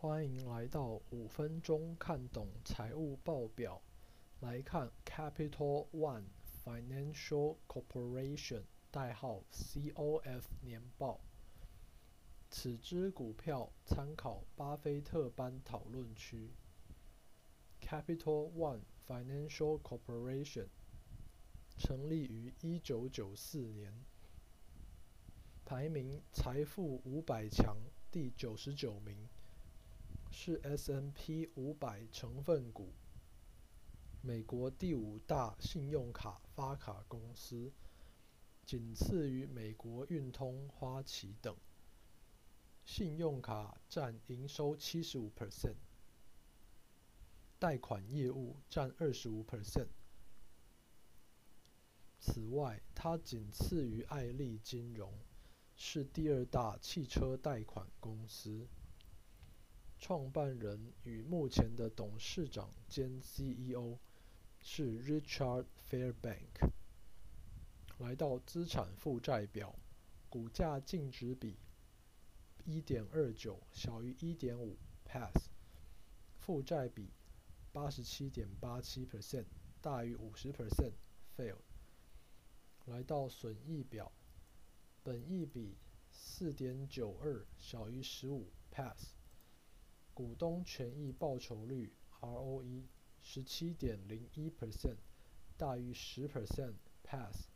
欢迎来到五分钟看懂财务报表。来看 Capital One Financial Corporation 代号 COF 年报。此支股票参考巴菲特班讨论区。Capital One Financial Corporation 成立于一九九四年，排名财富五百强第九十九名，是 S&P 五百成分股，美国第五大信用卡发卡公司，仅次于美国运通、花旗等。信用卡占营收七十五 percent。贷款业务占二十五 percent。此外，它仅次于爱立金融，是第二大汽车贷款公司。创办人与目前的董事长兼 CEO 是 Richard Fairbank。来到资产负债表，股价净值比一点二九小于一点五，pass。负债比八十七点八七 percent 大于五十 percent，fail。来到损益表，本益比四点九二小于十五，pass。股东权益报酬率 ROE 十七点零一 percent 大于十 percent，pass。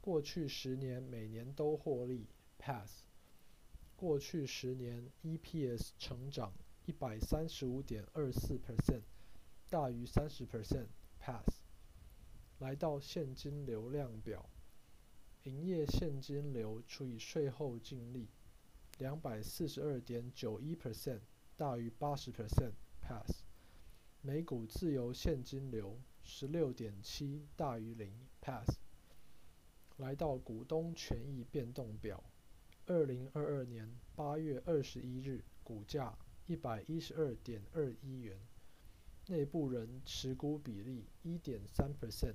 过去十年每年都获利，pass。过去十年 EPS 成长一百三十五点二四 percent。大于三十 percent，pass。来到现金流量表，营业现金流除以税后净利，两百四十二点九一 percent 大于八十 percent，pass。每股自由现金流十六点七大于零，pass。来到股东权益变动表，二零二二年八月二十一日股价一百一十二点二一元。内部人持股比例一点三 percent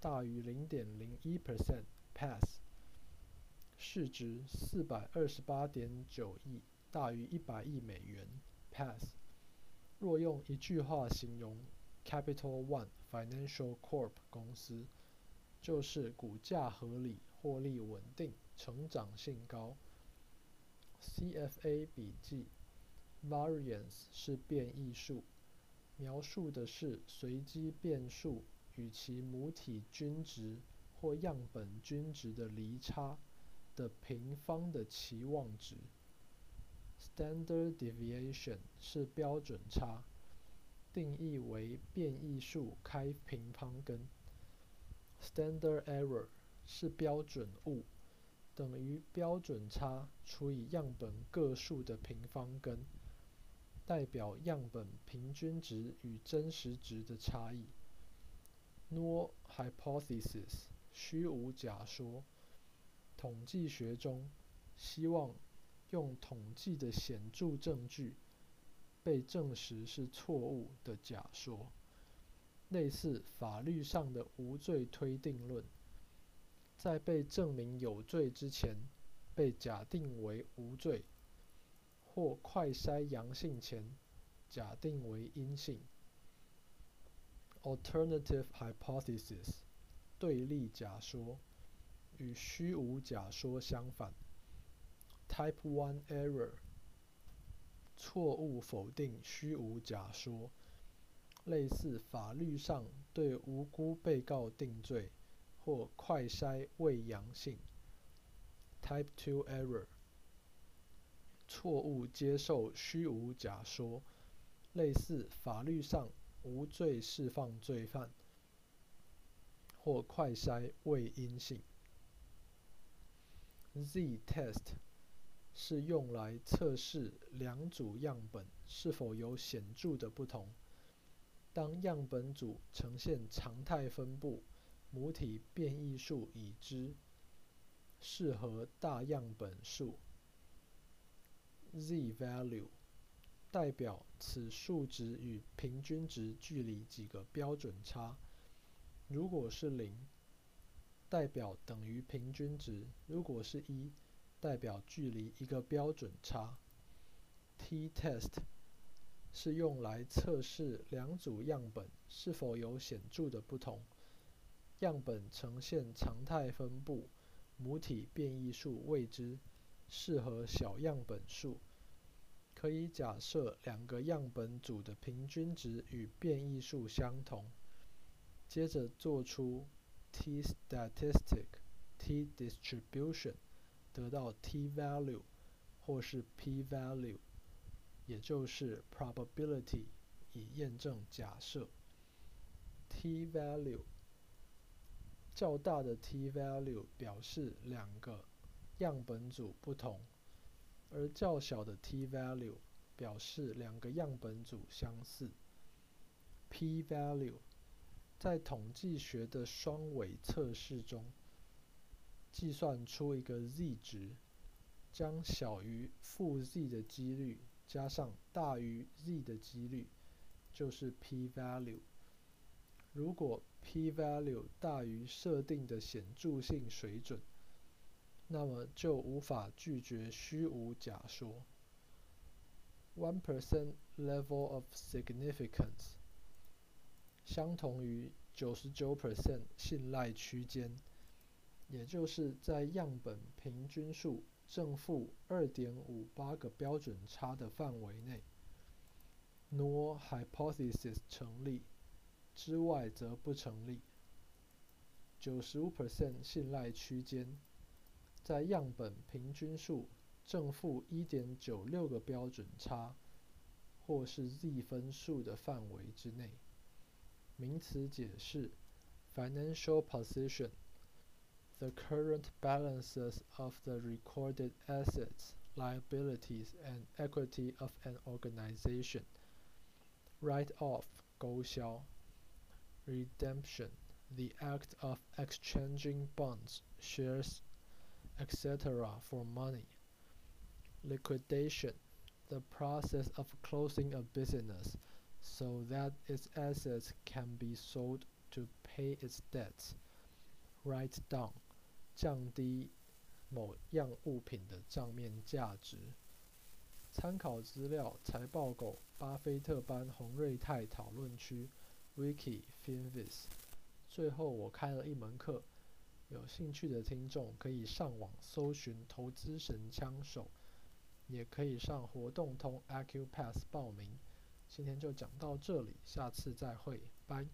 大于零点零一 percent Pass，。市值四百二十八点九亿大于一百亿美元，pass。若用一句话形容 Capital One Financial Corp 公司，就是股价合理、获利稳定、成长性高。CFA 笔记，Variance 是变异数。描述的是随机变数与其母体均值或样本均值的离差的平方的期望值。Standard deviation 是标准差，定义为变异数开平方根。Standard error 是标准误，等于标准差除以样本个数的平方根。代表样本平均值与真实值的差异。Null hypothesis 虚无假说，统计学中希望用统计的显著证据被证实是错误的假说，类似法律上的无罪推定论，在被证明有罪之前被假定为无罪。或快筛阳性前，假定为阴性。Alternative hypothesis，对立假说，与虚无假说相反。Type one error，错误否定虚无假说，类似法律上对无辜被告定罪，或快筛未阳性。Type two error。错误接受虚无假说，类似法律上无罪释放罪犯，或快筛未阴性。Z-test 是用来测试两组样本是否有显著的不同。当样本组呈现常态分布，母体变异数已知，适合大样本数。Z-value 代表此数值与平均值距离几个标准差。如果是零，代表等于平均值；如果是一，代表距离一个标准差。t-test 是用来测试两组样本是否有显著的不同。样本呈现常态分布，母体变异数未知，适合小样本数。可以假设两个样本组的平均值与变异数相同，接着做出 t-statistic、t-distribution，得到 t-value 或是 p-value，也就是 probability，以验证假设。t-value 较大的 t-value 表示两个样本组不同，而较小的 t-value 表示两个样本组相似。p-value 在统计学的双尾测试中，计算出一个 z 值，将小于负 z 的几率加上大于 z 的几率，就是 p-value。如果 p-value 大于设定的显著性水准，那么就无法拒绝虚无假说。One percent level of significance 相同于九十九 percent 信赖区间，也就是在样本平均数正负二点五八个标准差的范围内，null hypothesis 成立。之外则不成立。九十五 percent 信赖区间，在样本平均数正负一点九六个标准差，或是 z 分数的范围之内。名词解释：financial position。The current balances of the recorded assets, liabilities, and equity of an organization. Write off 勾销。redemption, the act of exchanging bonds, shares, etc. for money. Liquidation, the process of closing a business so that its assets can be sold to pay its debts. Write down, 降低某样物品的账面价值。参考资料：财报狗巴菲特班洪瑞泰讨论区。Wiki Finvis。最后，我开了一门课，有兴趣的听众可以上网搜寻“投资神枪手”，也可以上活动通 Acupass 报名。今天就讲到这里，下次再会，拜。